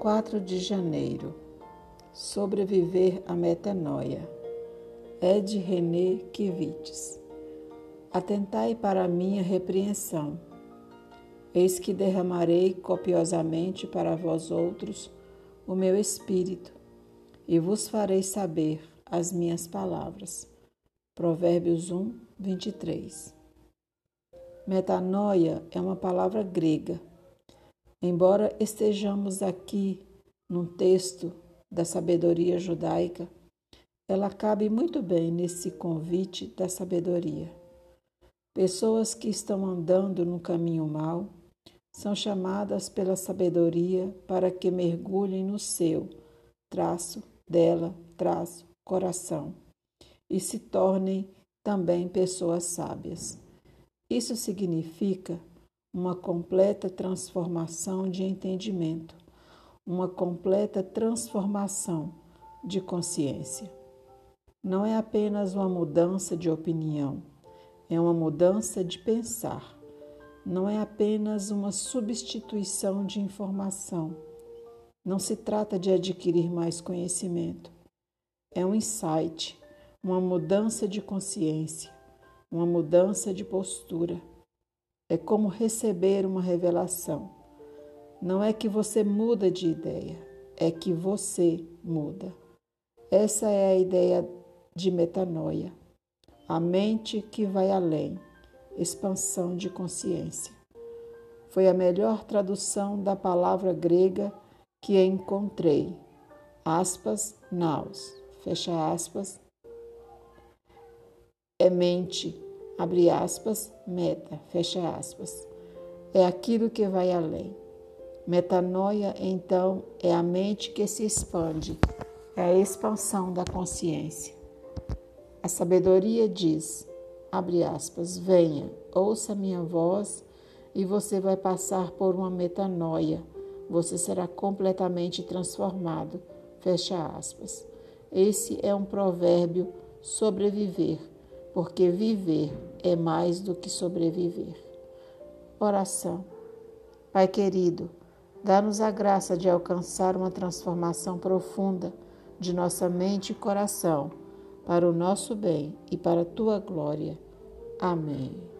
4 de janeiro. Sobreviver à metanoia. Ed René Kivitz. Atentai para a minha repreensão. Eis que derramarei copiosamente para vós outros o meu espírito, e vos farei saber as minhas palavras. Provérbios 1, 23. Metanoia é uma palavra grega Embora estejamos aqui num texto da sabedoria judaica, ela cabe muito bem nesse convite da sabedoria. Pessoas que estão andando no caminho mau são chamadas pela sabedoria para que mergulhem no seu traço dela, traço, coração e se tornem também pessoas sábias. Isso significa uma completa transformação de entendimento, uma completa transformação de consciência. Não é apenas uma mudança de opinião, é uma mudança de pensar. Não é apenas uma substituição de informação. Não se trata de adquirir mais conhecimento. É um insight, uma mudança de consciência, uma mudança de postura é como receber uma revelação. Não é que você muda de ideia, é que você muda. Essa é a ideia de metanoia. A mente que vai além, expansão de consciência. Foi a melhor tradução da palavra grega que encontrei. Aspas, naus, fecha aspas. É mente abre aspas, meta, fecha aspas. É aquilo que vai além. Metanoia, então, é a mente que se expande, é a expansão da consciência. A sabedoria diz, abre aspas, venha, ouça minha voz e você vai passar por uma metanoia. Você será completamente transformado. Fecha aspas. Esse é um provérbio sobreviver porque viver é mais do que sobreviver. Oração. Pai querido, dá-nos a graça de alcançar uma transformação profunda de nossa mente e coração, para o nosso bem e para a tua glória. Amém.